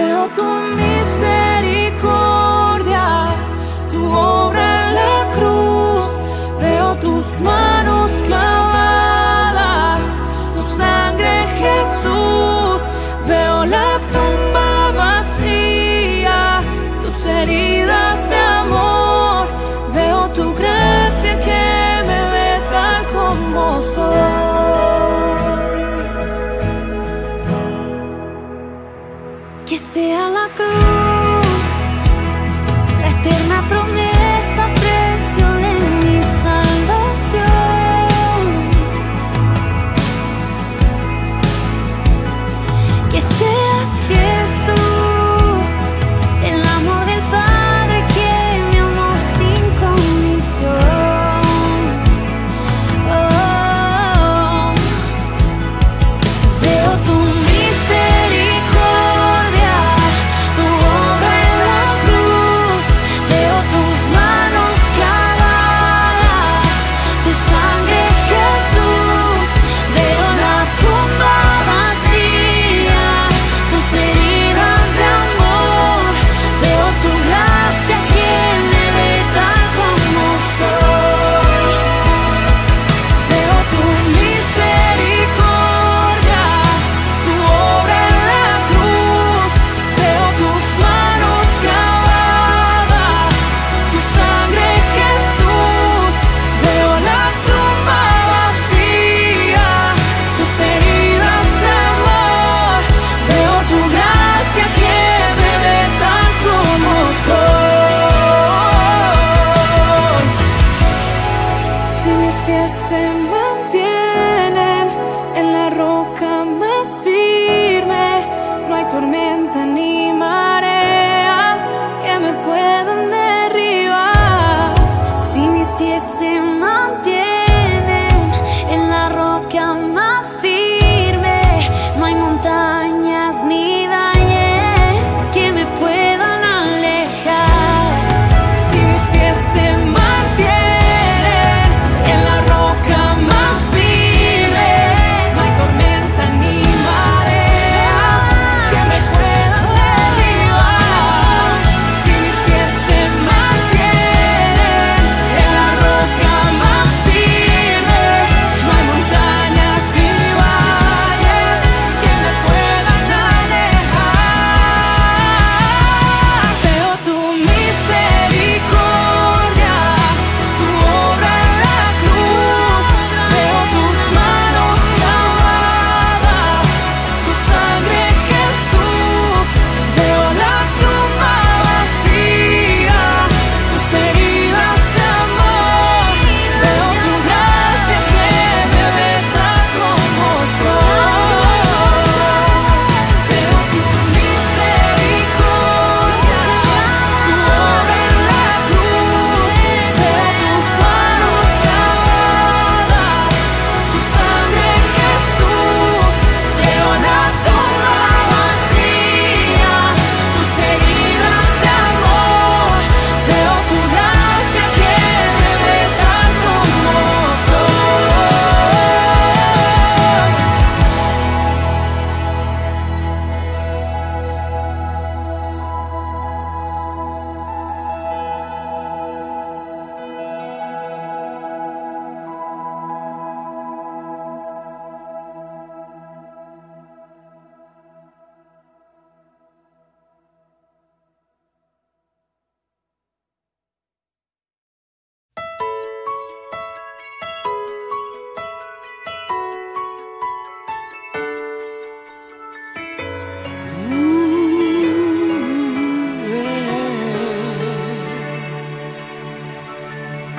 Veo tu misericordia,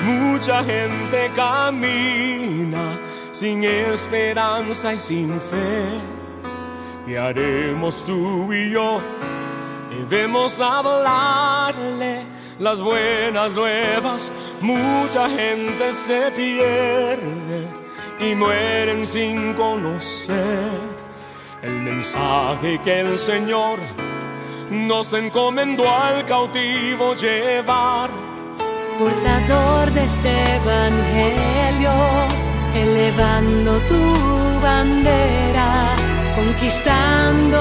Mucha gente camina sin esperanza y sin fe. ¿Qué haremos tú y yo? Debemos hablarle las buenas nuevas. Mucha gente se pierde y mueren sin conocer el mensaje que el Señor nos encomendó al cautivo llevar. Portador de este evangelio, elevando tu bandera, conquistando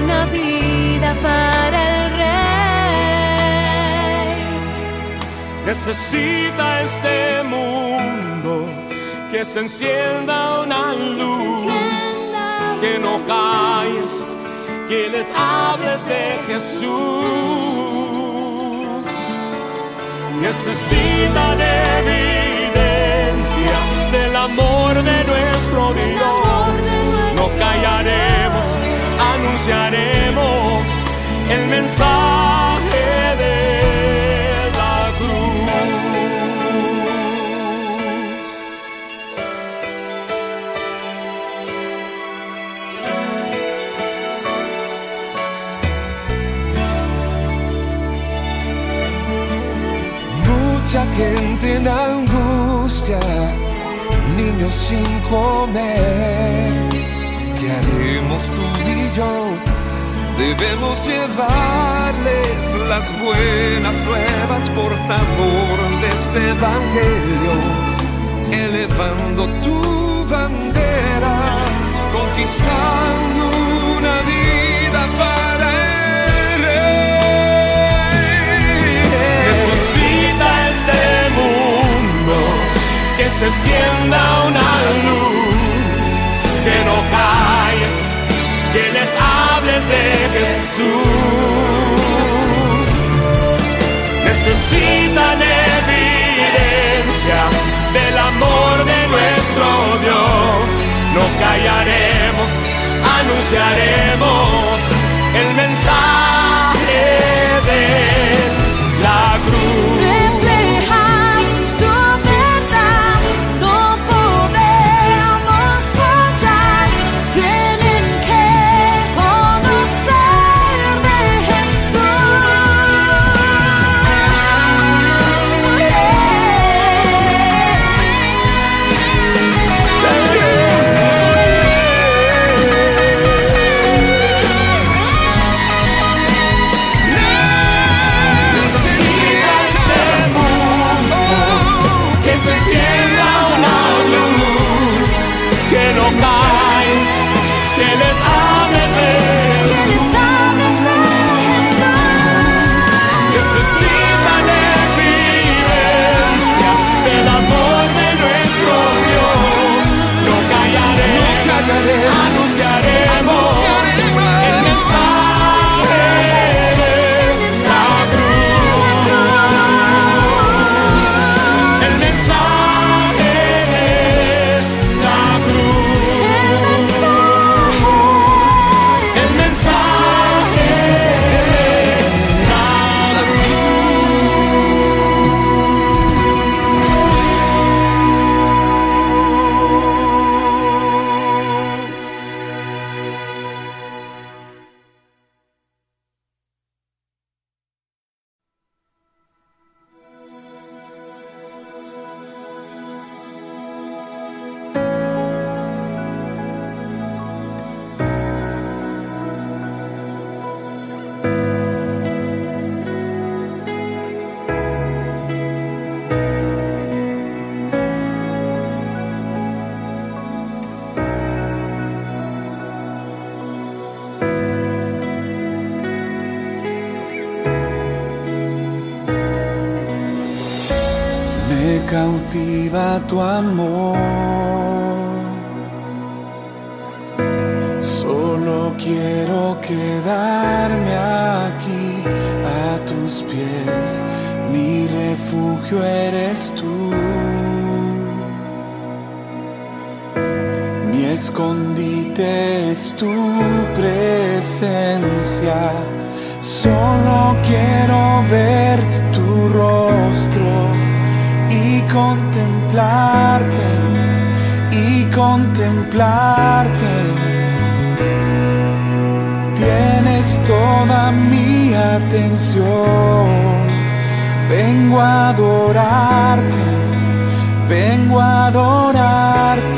una vida para el rey. Necesita este mundo que se encienda una luz, que no calles que les hables de Jesús. Necesitan evidencia del amor de nuestro Dios. No callaremos, anunciaremos el mensaje de gente en angustia, niños sin comer. ¿Qué haremos tú y yo? Debemos llevarles las buenas nuevas, portador de este evangelio, elevando tu bandera, conquistando una vida para se encienda una luz, que no calles, que les hables de Jesús. Necesitan evidencia del amor de nuestro Dios. No callaremos, anunciaremos cautiva tu amor. Solo quiero quedarme aquí a tus pies. Mi refugio eres tú. Mi escondite es tu presencia. Solo quiero ver y contemplarte. Tienes toda mi atención. Vengo a adorarte, vengo a adorarte.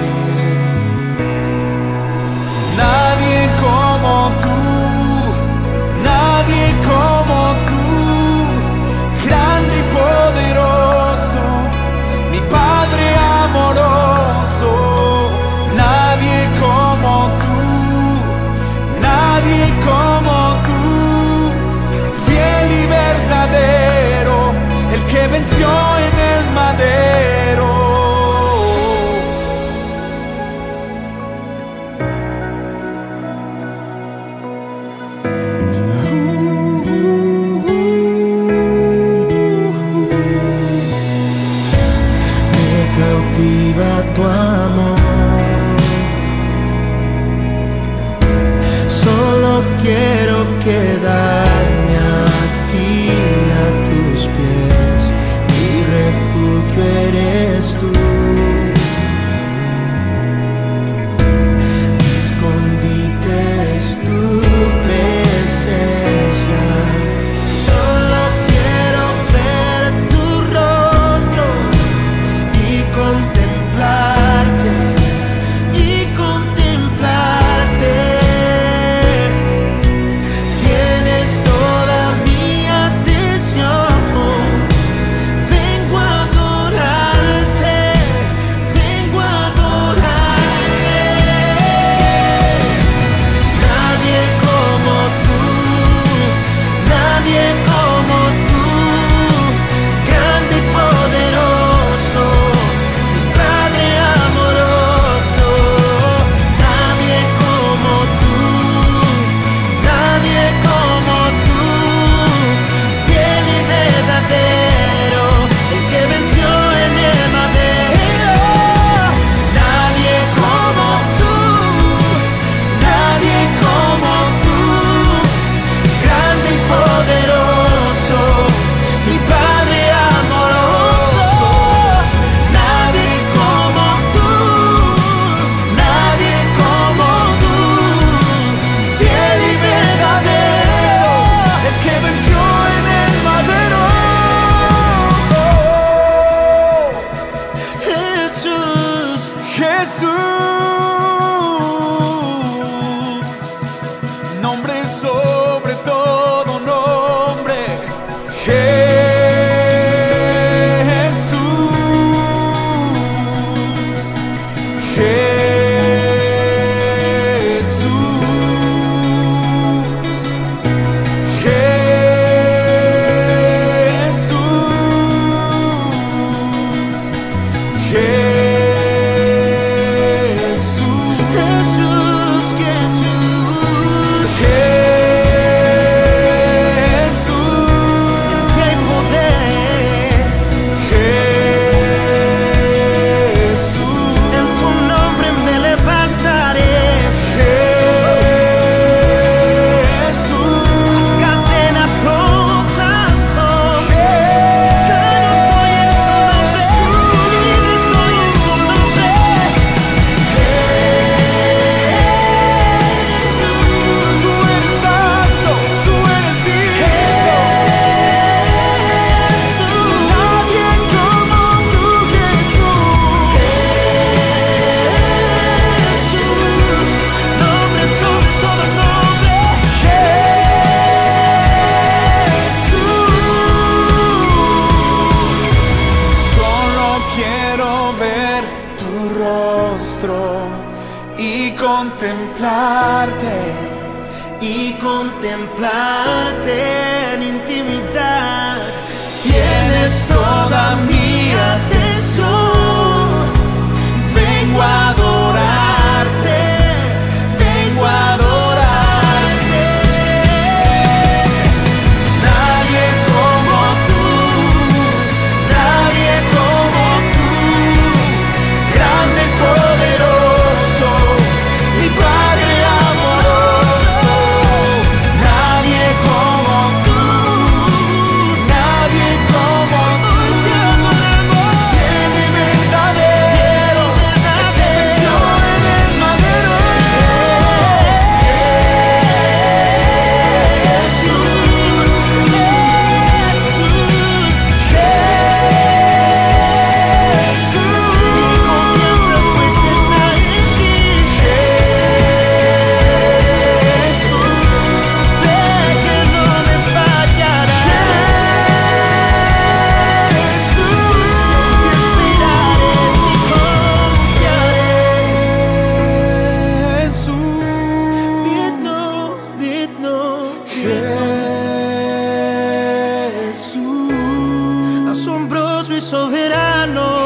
soberano.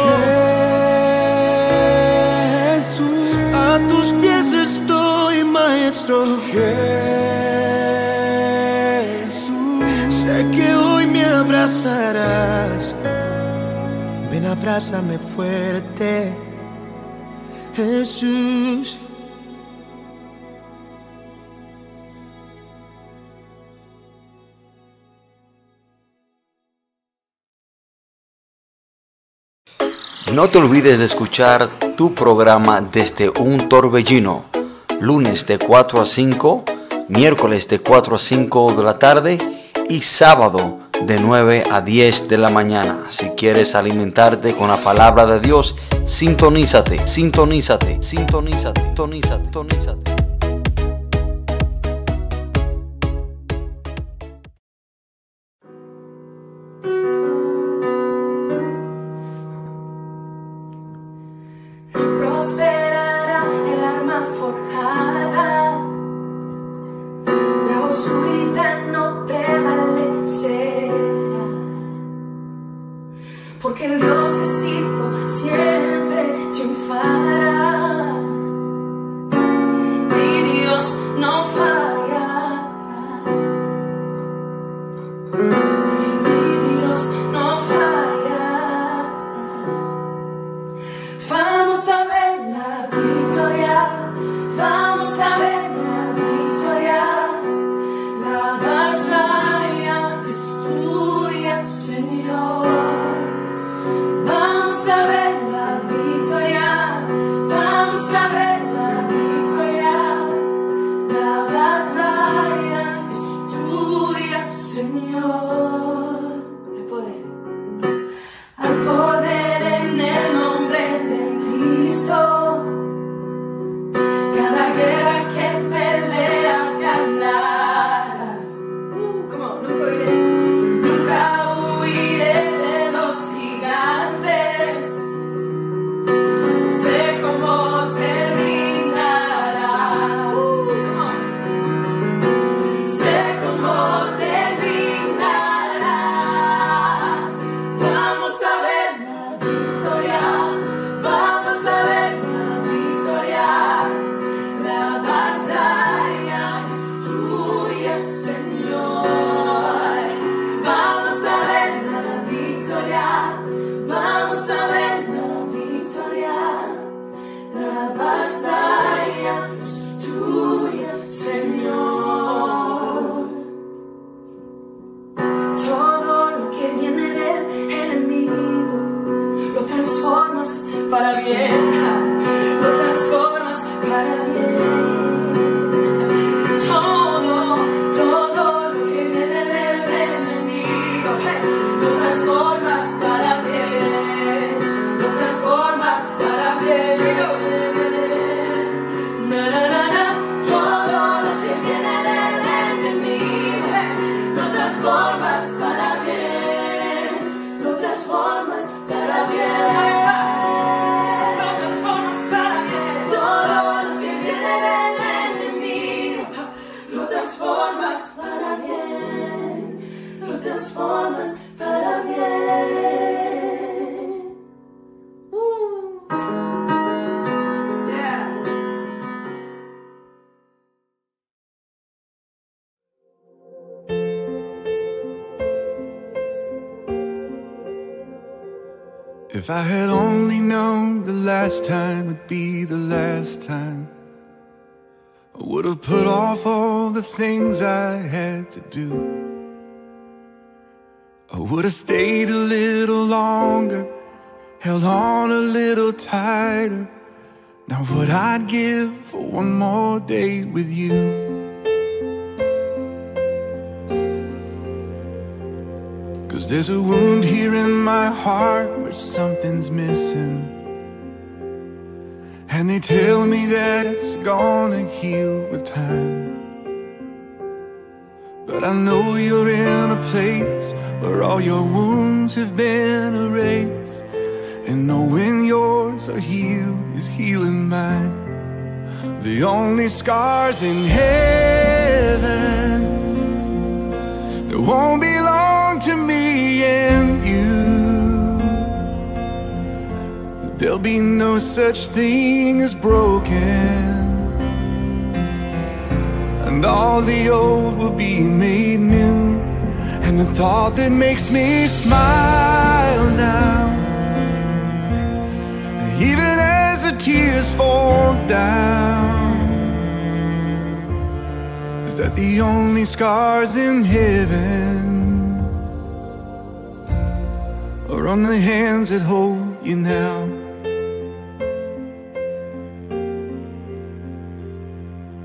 Jesús, a tus pies estoy, maestro. Jesús, sé que hoy me abrazarás. Ven, abrázame fuerte. Jesús. No te olvides de escuchar tu programa desde un torbellino, lunes de 4 a 5, miércoles de 4 a 5 de la tarde y sábado de 9 a 10 de la mañana. Si quieres alimentarte con la palabra de Dios, sintonízate, sintonízate, sintonízate, sintonízate, sintonízate. on a little tighter. Now, what I'd give for one more day with you. Cause there's a wound here in my heart where something's missing. And they tell me that it's gonna heal with time. But I know you're in a place where all your wounds have been erased. And knowing yours are healed is healing mine. The only scars in heaven that won't belong to me and you. There'll be no such thing as broken. And all the old will be made new. And the thought that makes me smile now even as the tears fall down, is that the only scars in heaven are on the hands that hold you now.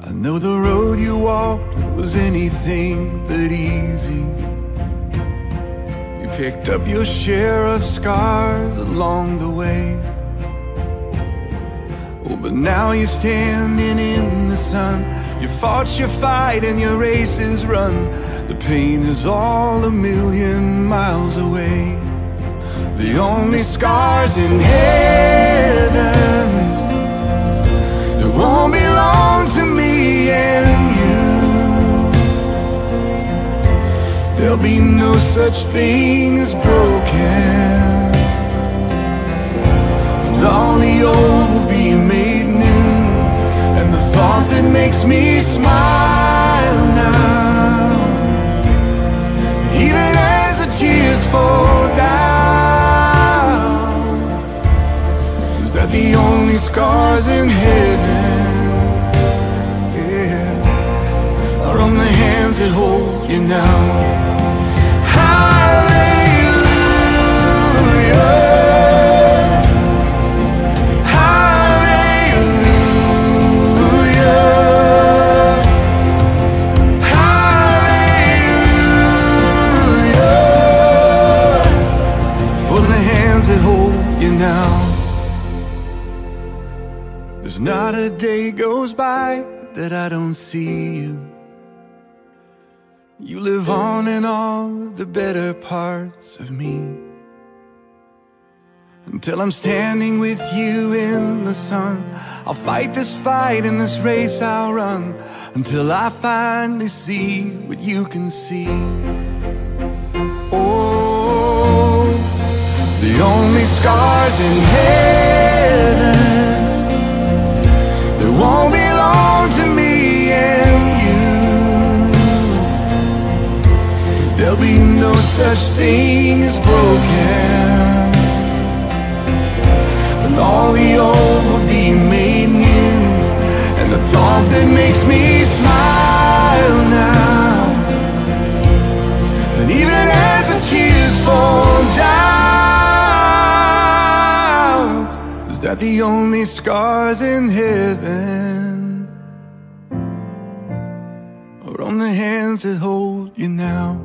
I know the road you walked was anything but easy. You picked up your share of scars along the way. Oh, but now you're standing in the sun. You fought your fight and your race is run. The pain is all a million miles away. The only scars in heaven that won't belong to me and you. There'll be no such thing as broken. And all the old thought that makes me smile now, even as the tears fall down, is that the only scars in heaven, yeah, are on the hands that hold you now. Not a day goes by that I don't see you. You live on in all the better parts of me. Until I'm standing with you in the sun, I'll fight this fight in this race I'll run. Until I finally see what you can see. Oh, the only scars in heaven won't belong to me and you. There'll be no such thing as broken. And all the old will be made new. And the thought that makes me smile now. And even as the tears fall down, the only scars in heaven are on the hands that hold you now?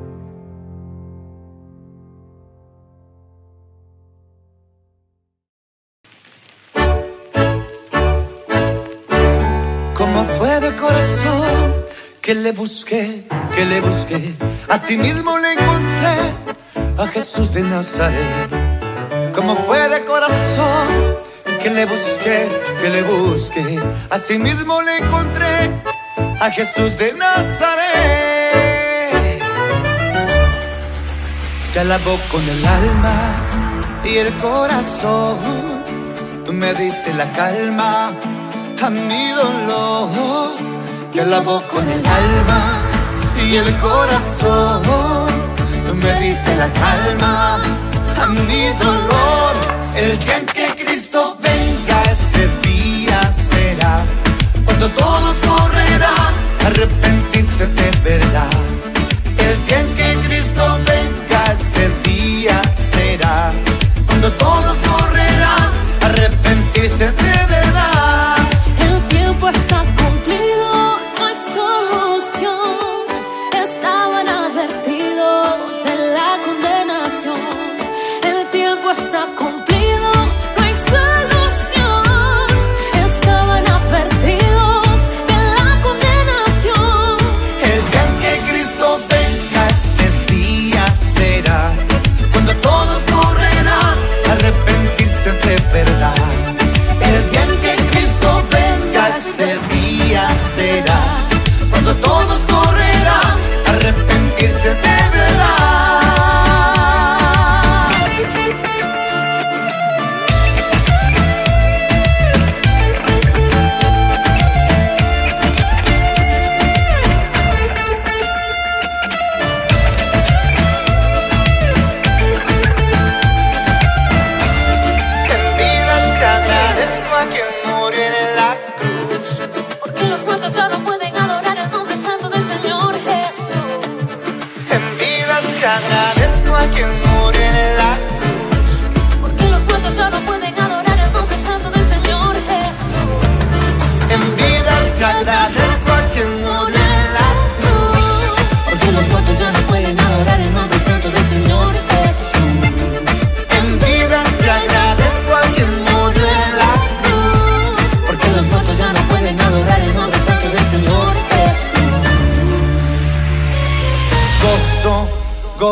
Como fue de corazón que le busqué, que le busqué. Así mismo le encontré a Jesús de Nazaret. Como fue de corazón que le busqué, que le busqué. Así mismo le encontré a Jesús de Nazaret. Te alabó con el alma y el corazón. Tú me diste la calma a mi dolor. Te alabó con el alma y el corazón. Tú me diste la calma a mi dolor. El día en que arrepentirse de verdad.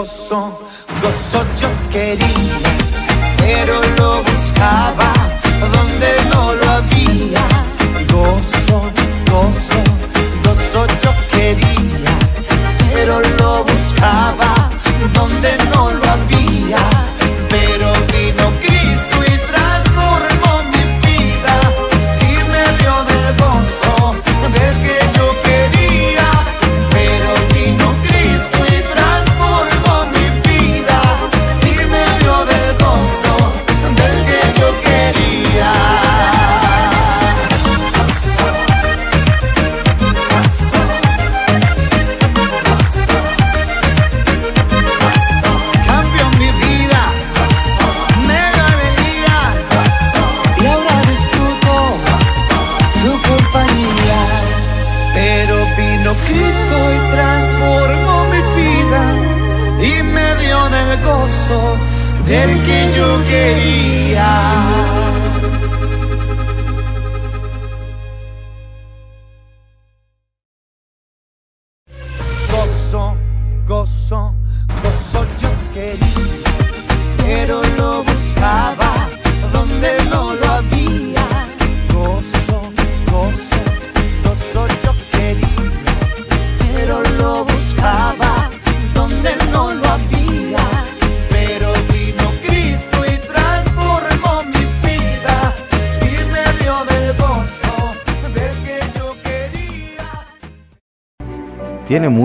Gozo, gozo yo quería,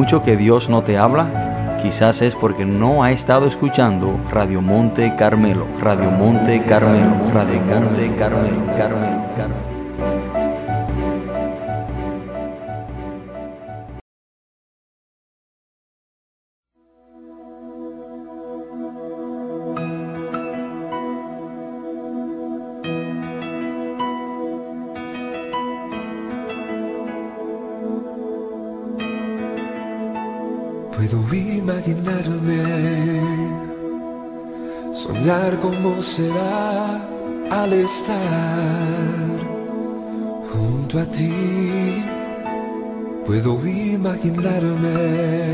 mucho que Dios no te habla? Quizás es porque no ha estado escuchando Radio Monte Carmelo, Radio Monte Carmelo, Radio Monte Carmelo, Carmelo. Imaginarme, soñar cómo será al estar junto a ti. Puedo imaginarme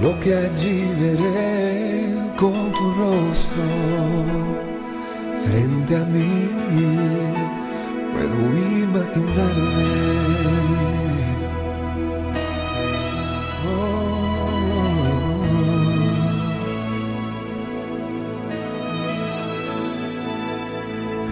lo que allí veré con tu rostro frente a mí. Puedo imaginarme.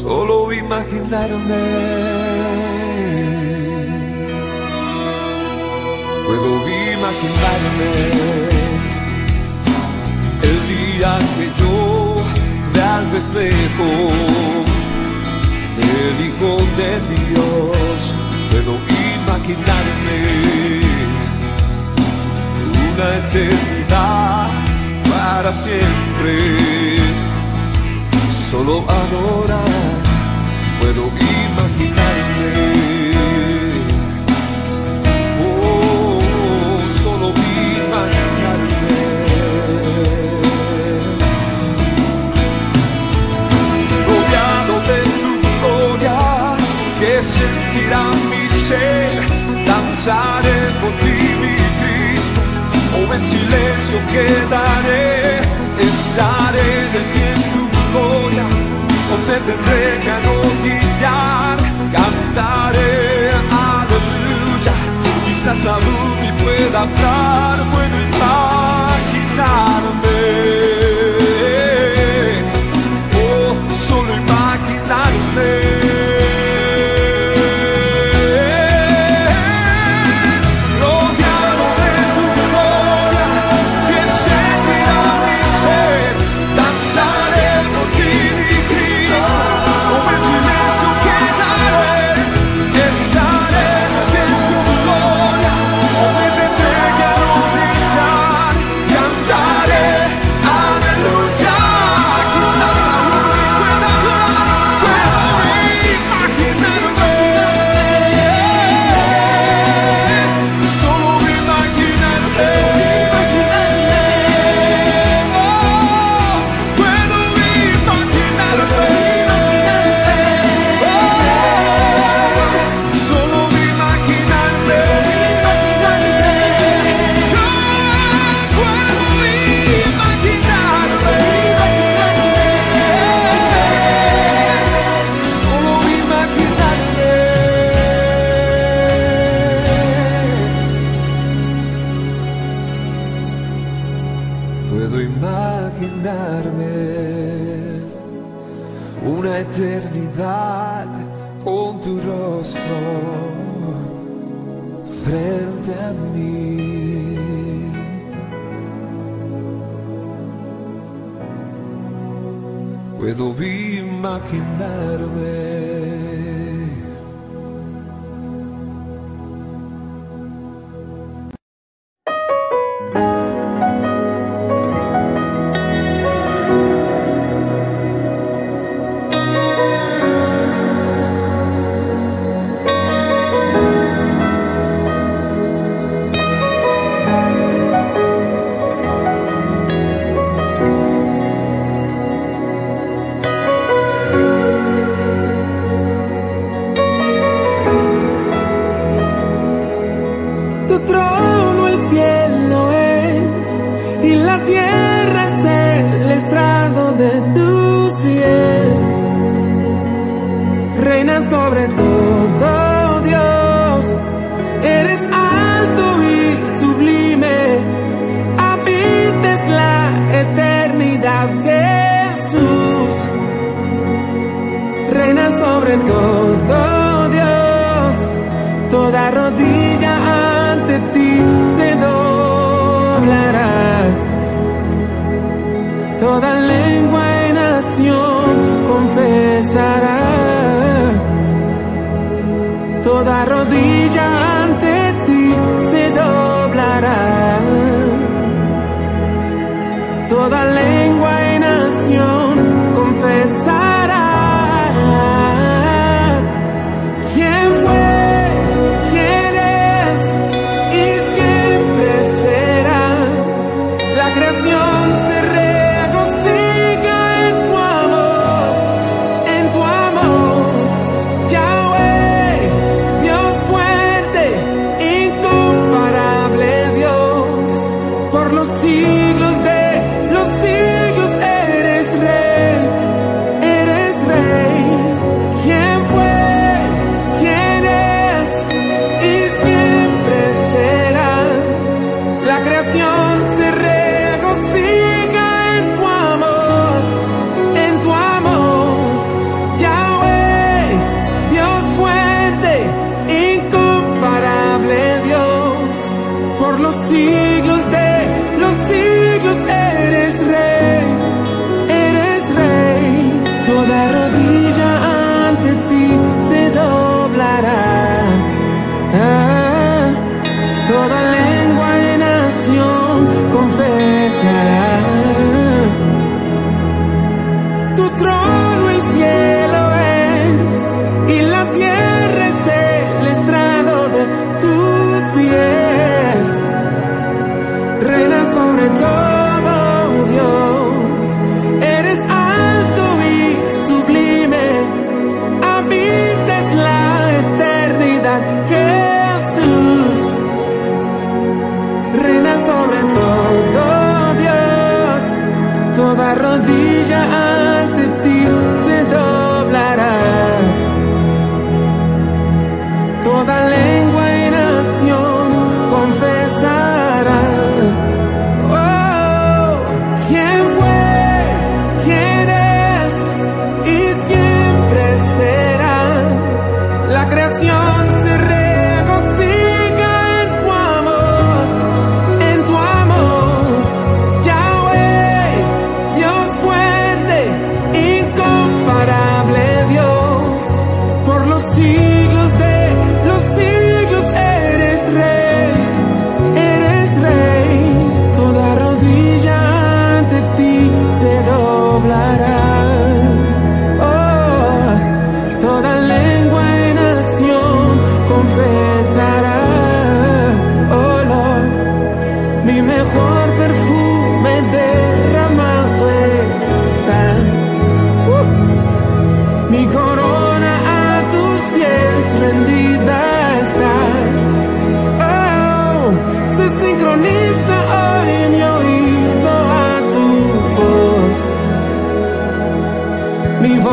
solo imaginarme. Puedo imaginarme el día que yo vea al reflejo del Hijo de Dios. Puedo imaginarme una eternidad para siempre. Solo adorar, puedo imaginarme. Oh, solo imaginarme. Rodeado de tu gloria, que sentirá mi ser, danzaré por ti, mi Cristo, o en silencio quedaré, tendré que arrodillar, cantaré, aleluya, quizás aún ni pueda hablar, puedo imaginarme.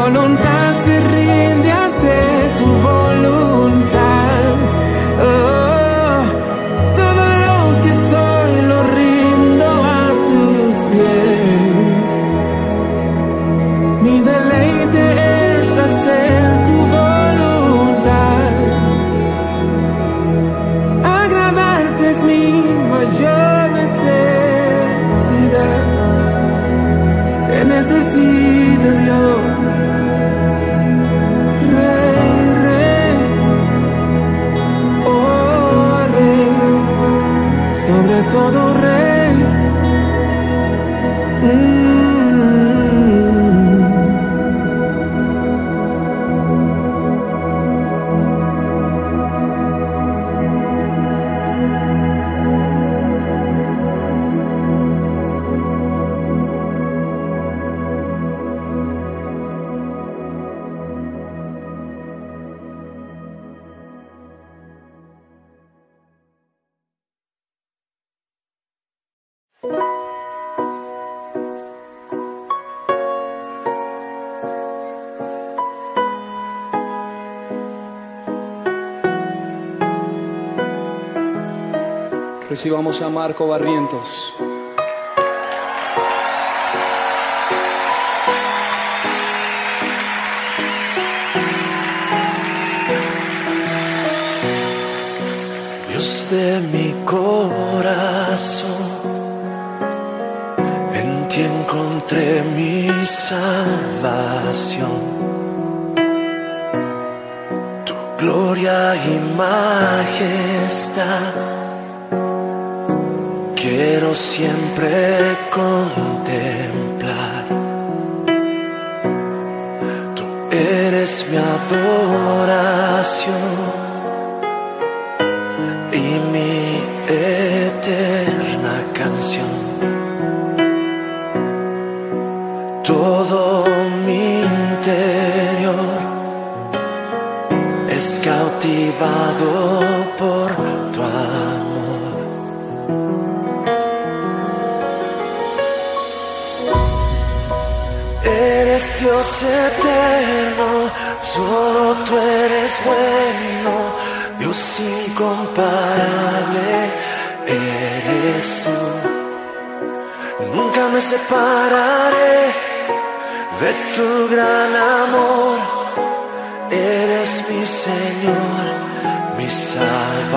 Mi voluntad se Recibamos a Marco Barrientos. Dios de mi corazón, en ti encontré mi salvación. Tu gloria y majestad siempre contemplar. Tú eres mi adoración y mi eterna canción. Dios eterno, solo tú eres bueno, Dios incomparable, eres tú. Nunca me separaré de tu gran amor, eres mi Señor, mi Salvador.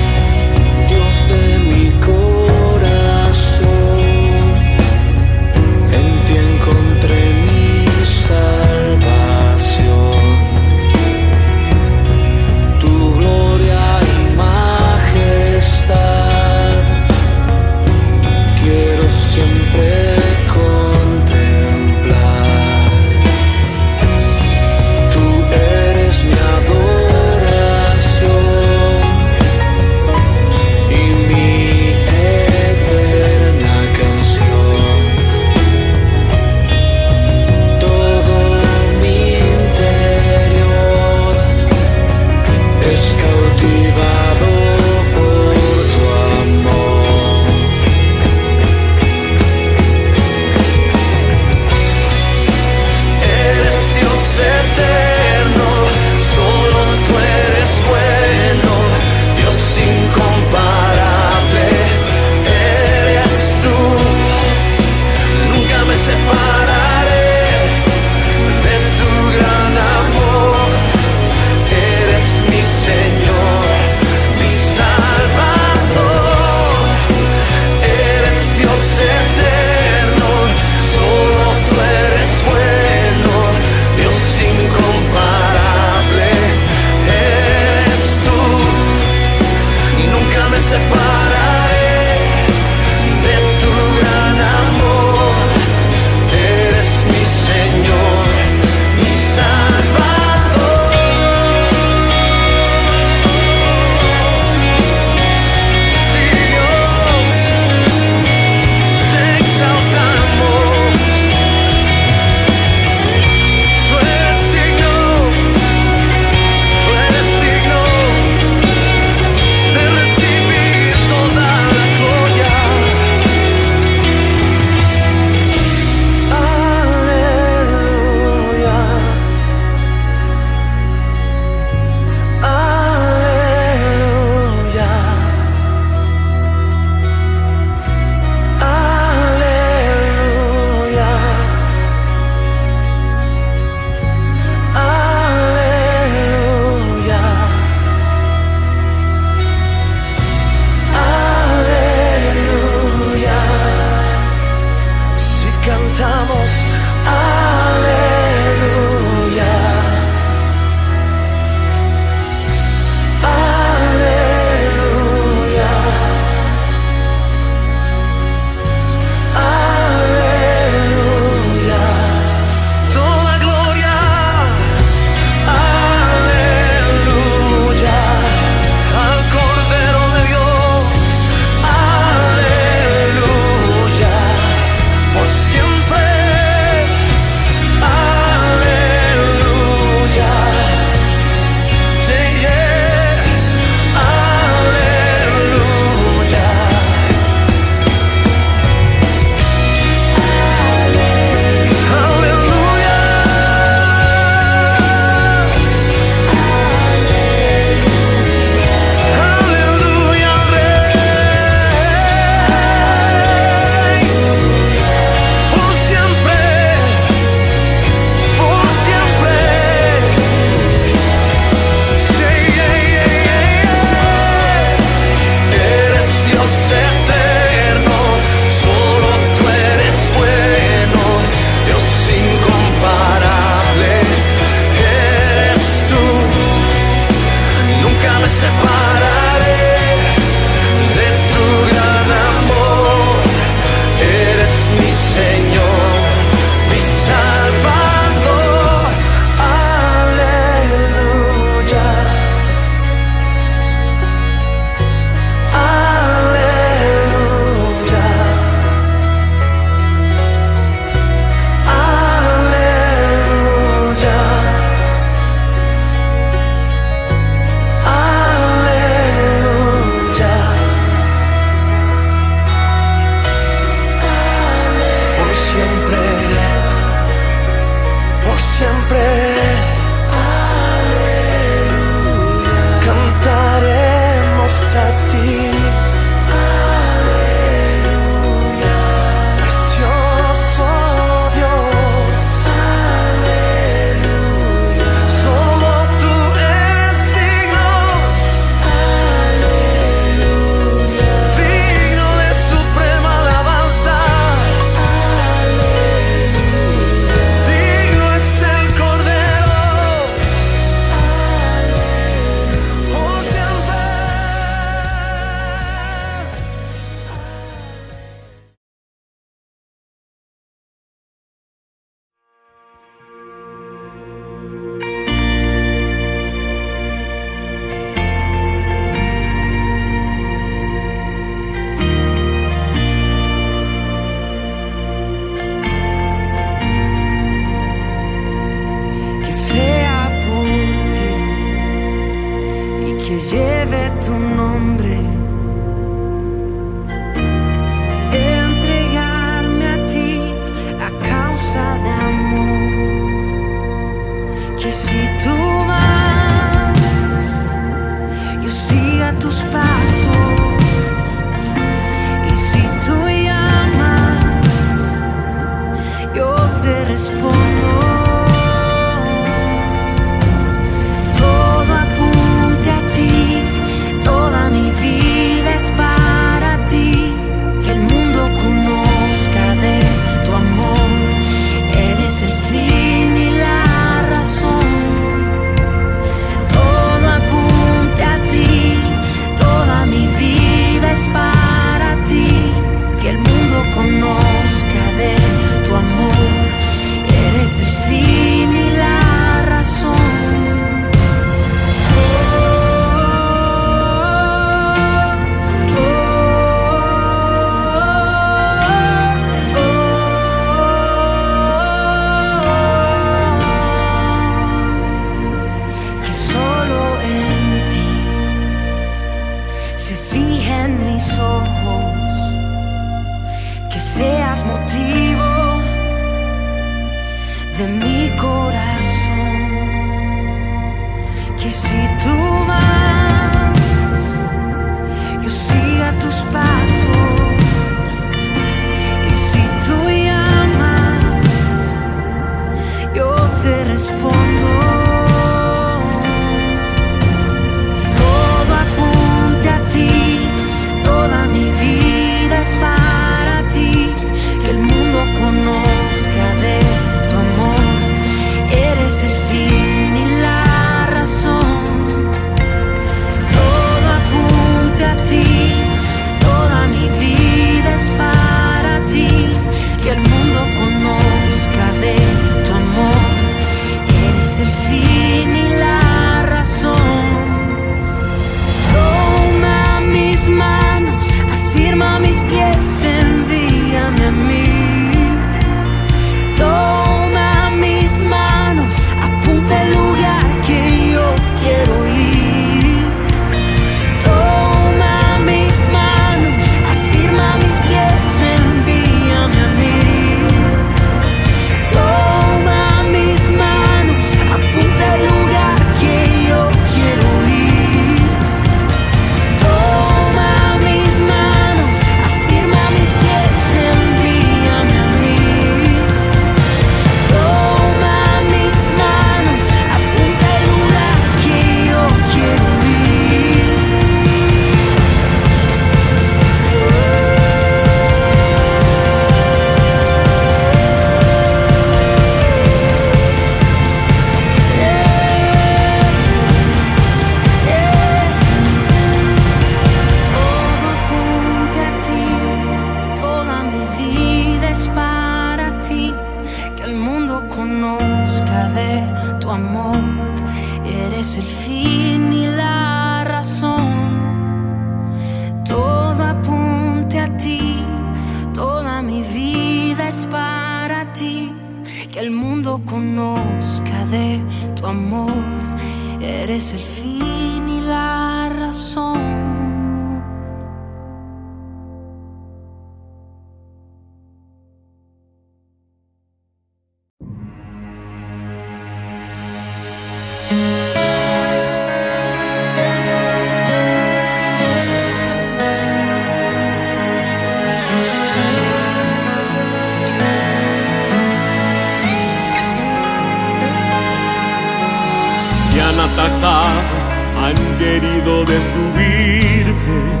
han querido destruirte.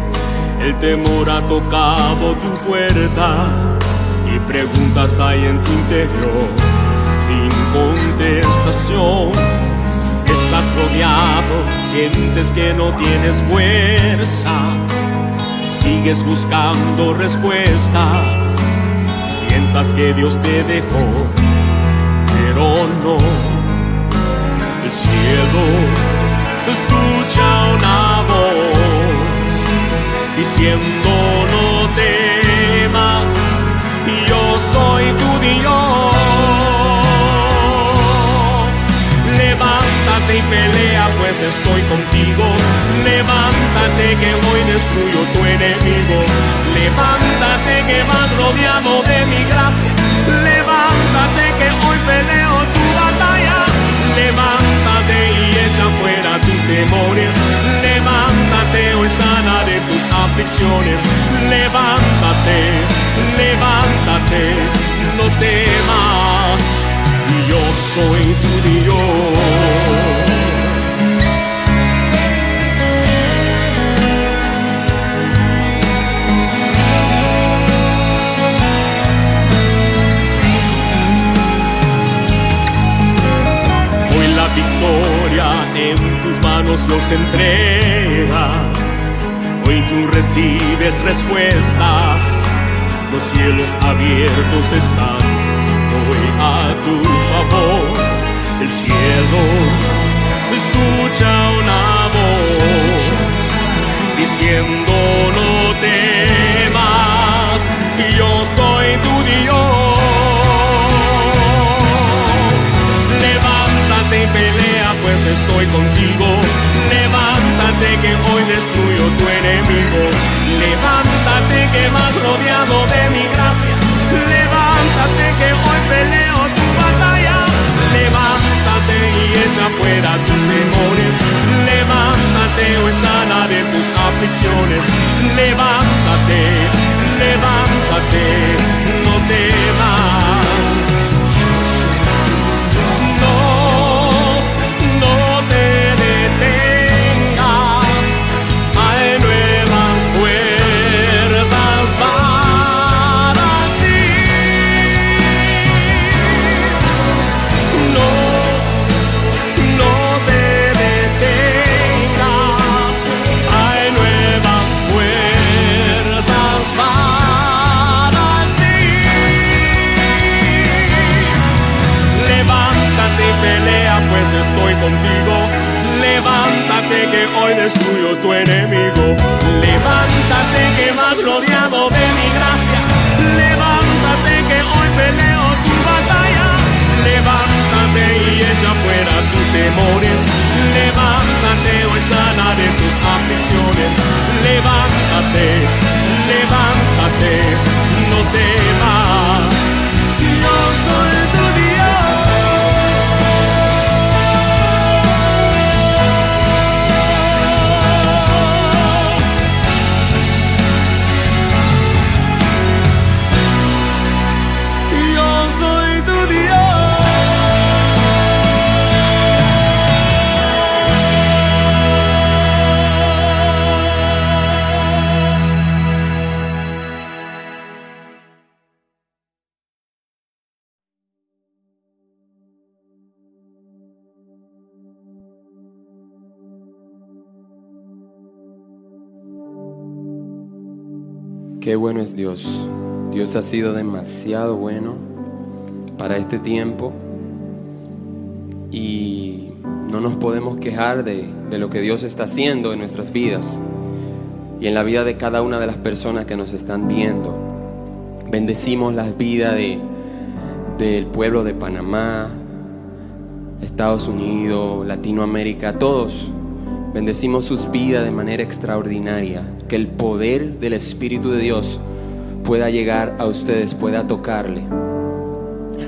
El temor ha tocado tu puerta y preguntas hay en tu interior sin contestación. Estás rodeado, sientes que no tienes fuerzas, sigues buscando respuestas, piensas que Dios te dejó, pero no cielo se escucha una voz diciendo no temas, yo soy tu Dios. Levántate y pelea, pues estoy contigo. Levántate que hoy destruyo tu enemigo. Levántate que vas rodeado de mi gracia. Levántate que hoy peleo tu temores. Levántate hoy sana de tus aflicciones. Levántate, levántate, no temas. Yo soy tu Dios. Manos los entrega. Hoy tú recibes respuestas. Los cielos abiertos están hoy a tu favor. El cielo se escucha una voz diciendo no temas, yo estoy contigo. Levántate que hoy destruyo tu enemigo. Levántate que vas rodeado de mi gracia. Levántate que hoy peleo tu batalla. Levántate y echa fuera tus temores. Levántate hoy sana de tus aflicciones. Levántate, levántate, no temas. Levántate que hoy destruyo tu enemigo. Levántate que vas rodeado de mi gracia. Levántate que hoy peleo tu batalla. Levántate y echa fuera tus temores. Levántate hoy sana de tus aflicciones. Levántate, Qué bueno es Dios. Dios ha sido demasiado bueno para este tiempo y no nos podemos quejar de, de lo que Dios está haciendo en nuestras vidas y en la vida de cada una de las personas que nos están viendo. Bendecimos la vida de, del pueblo de Panamá, Estados Unidos, Latinoamérica, todos. Bendecimos sus vidas de manera extraordinaria. Que el poder del Espíritu de Dios pueda llegar a ustedes, pueda tocarle,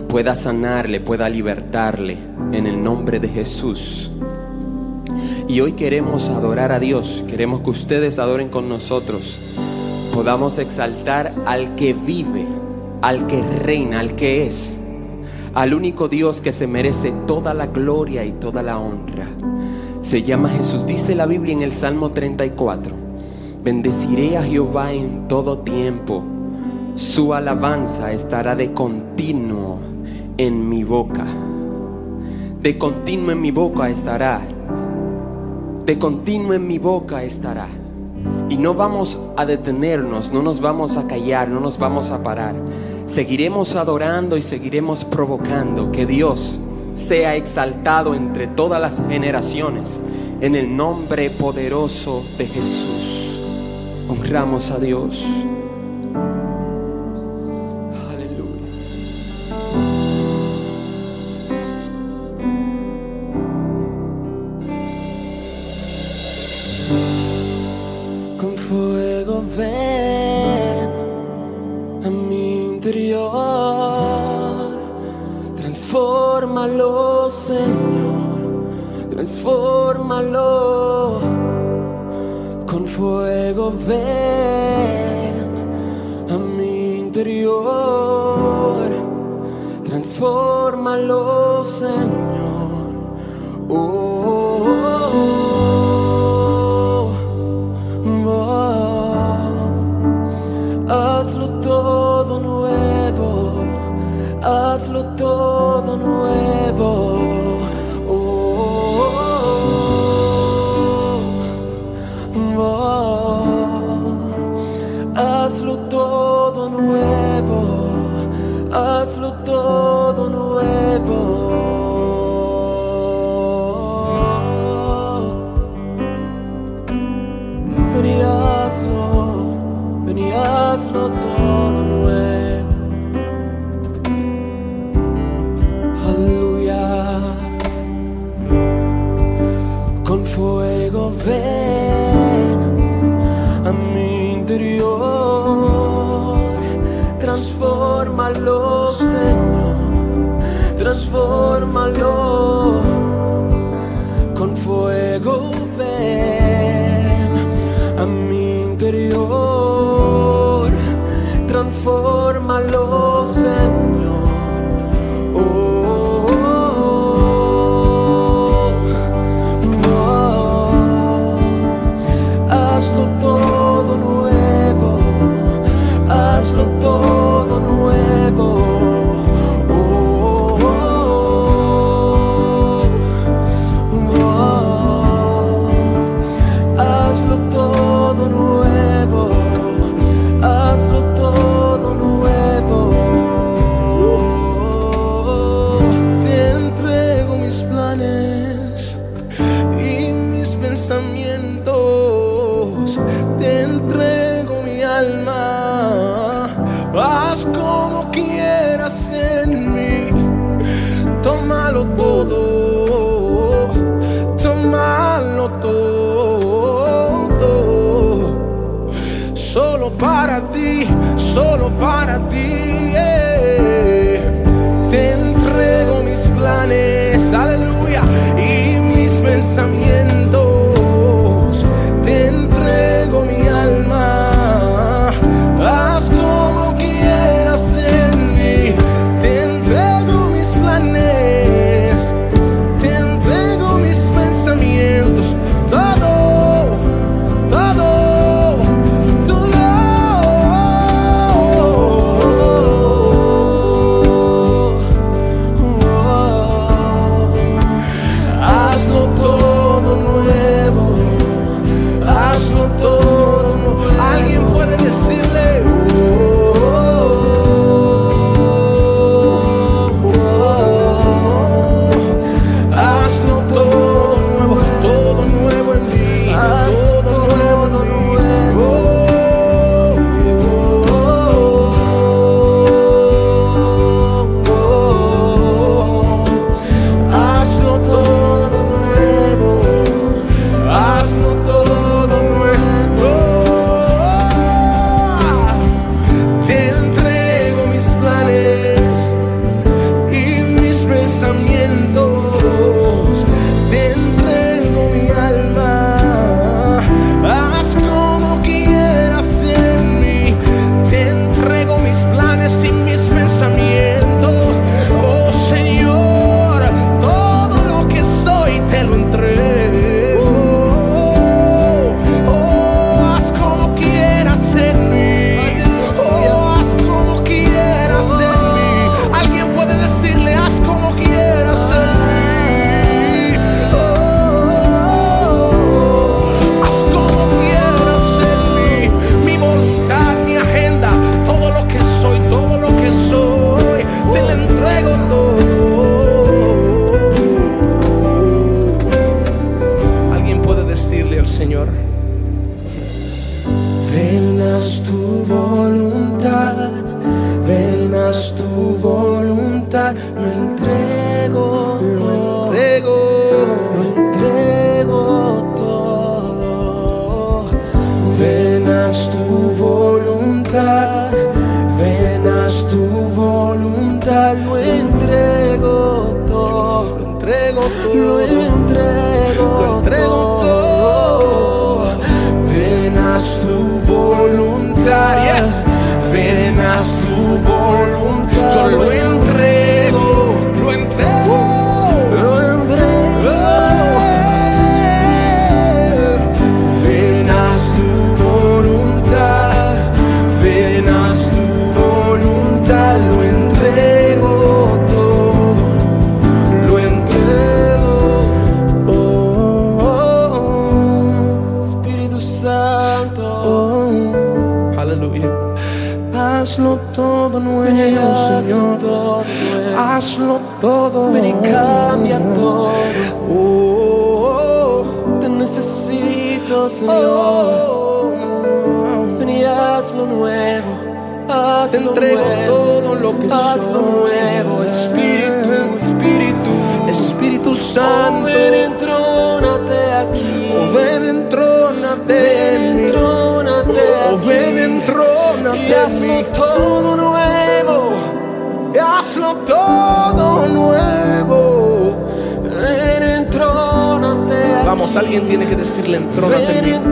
pueda sanarle, pueda libertarle en el nombre de Jesús. Y hoy queremos adorar a Dios, queremos que ustedes adoren con nosotros, podamos exaltar al que vive, al que reina, al que es, al único Dios que se merece toda la gloria y toda la honra. Se llama Jesús, dice la Biblia en el Salmo 34. Bendeciré a Jehová en todo tiempo. Su alabanza estará de continuo en mi boca. De continuo en mi boca estará. De continuo en mi boca estará. Y no vamos a detenernos, no nos vamos a callar, no nos vamos a parar. Seguiremos adorando y seguiremos provocando que Dios sea exaltado entre todas las generaciones en el nombre poderoso de Jesús. Honramos a Dios. Ven a mi interior, transfórmalo. for y mis pensamientos. Hazlo todo. Ven y cambia todo. Oh, Te necesito, oh, Señor. oh. Ven y hazlo nuevo. Hazlo Te entrego nuevo. todo lo que Hazlo nuevo, Espíritu, Espíritu. Espíritu Oh, Santo. ven, entrónate aquí. Oh, ven, entrónate Ven, entrónate Oh, ven, entrónate Y hazlo todo. Todo nuevo. Entrónate aquí. Vamos, alguien tiene que decirle entrónate en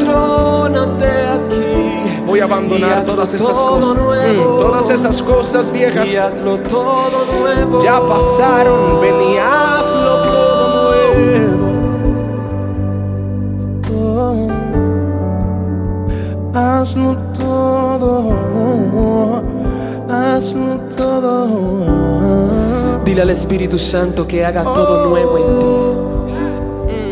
aquí. Voy a abandonar todas esas cosas. nuevo. Mm, todas esas cosas viejas Y hazlo todo nuevo. ya pasaron. Ven y hazlo todo nuevo. Oh, hazlo todo. Hazlo todo. Dile al Espíritu Santo que haga todo nuevo en ti.